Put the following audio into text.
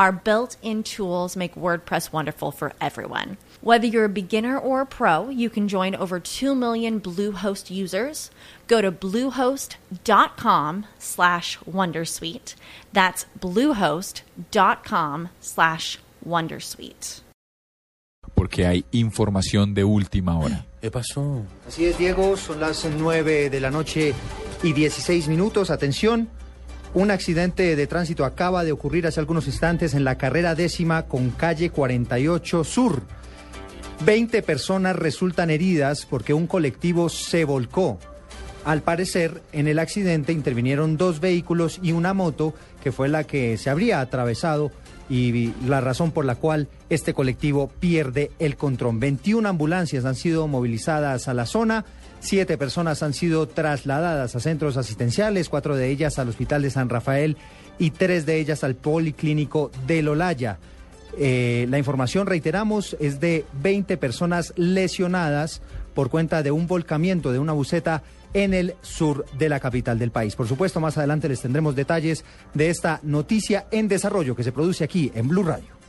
Our built in tools make WordPress wonderful for everyone. Whether you're a beginner or a pro, you can join over 2 million Bluehost users. Go to bluehost.com slash wondersuite. That's bluehost.com slash wondersuite. Porque hay información de última hora. ¿Qué pasó? Así es, Diego, son las 9 de la noche y 16 minutos. Atención. Un accidente de tránsito acaba de ocurrir hace algunos instantes en la carrera décima con calle 48 Sur. Veinte personas resultan heridas porque un colectivo se volcó. Al parecer, en el accidente intervinieron dos vehículos y una moto que fue la que se habría atravesado y la razón por la cual este colectivo pierde el control. 21 ambulancias han sido movilizadas a la zona. Siete personas han sido trasladadas a centros asistenciales, cuatro de ellas al Hospital de San Rafael y tres de ellas al Policlínico de Lolaya. Eh, la información, reiteramos, es de 20 personas lesionadas por cuenta de un volcamiento de una buceta en el sur de la capital del país. Por supuesto, más adelante les tendremos detalles de esta noticia en desarrollo que se produce aquí en Blue Radio.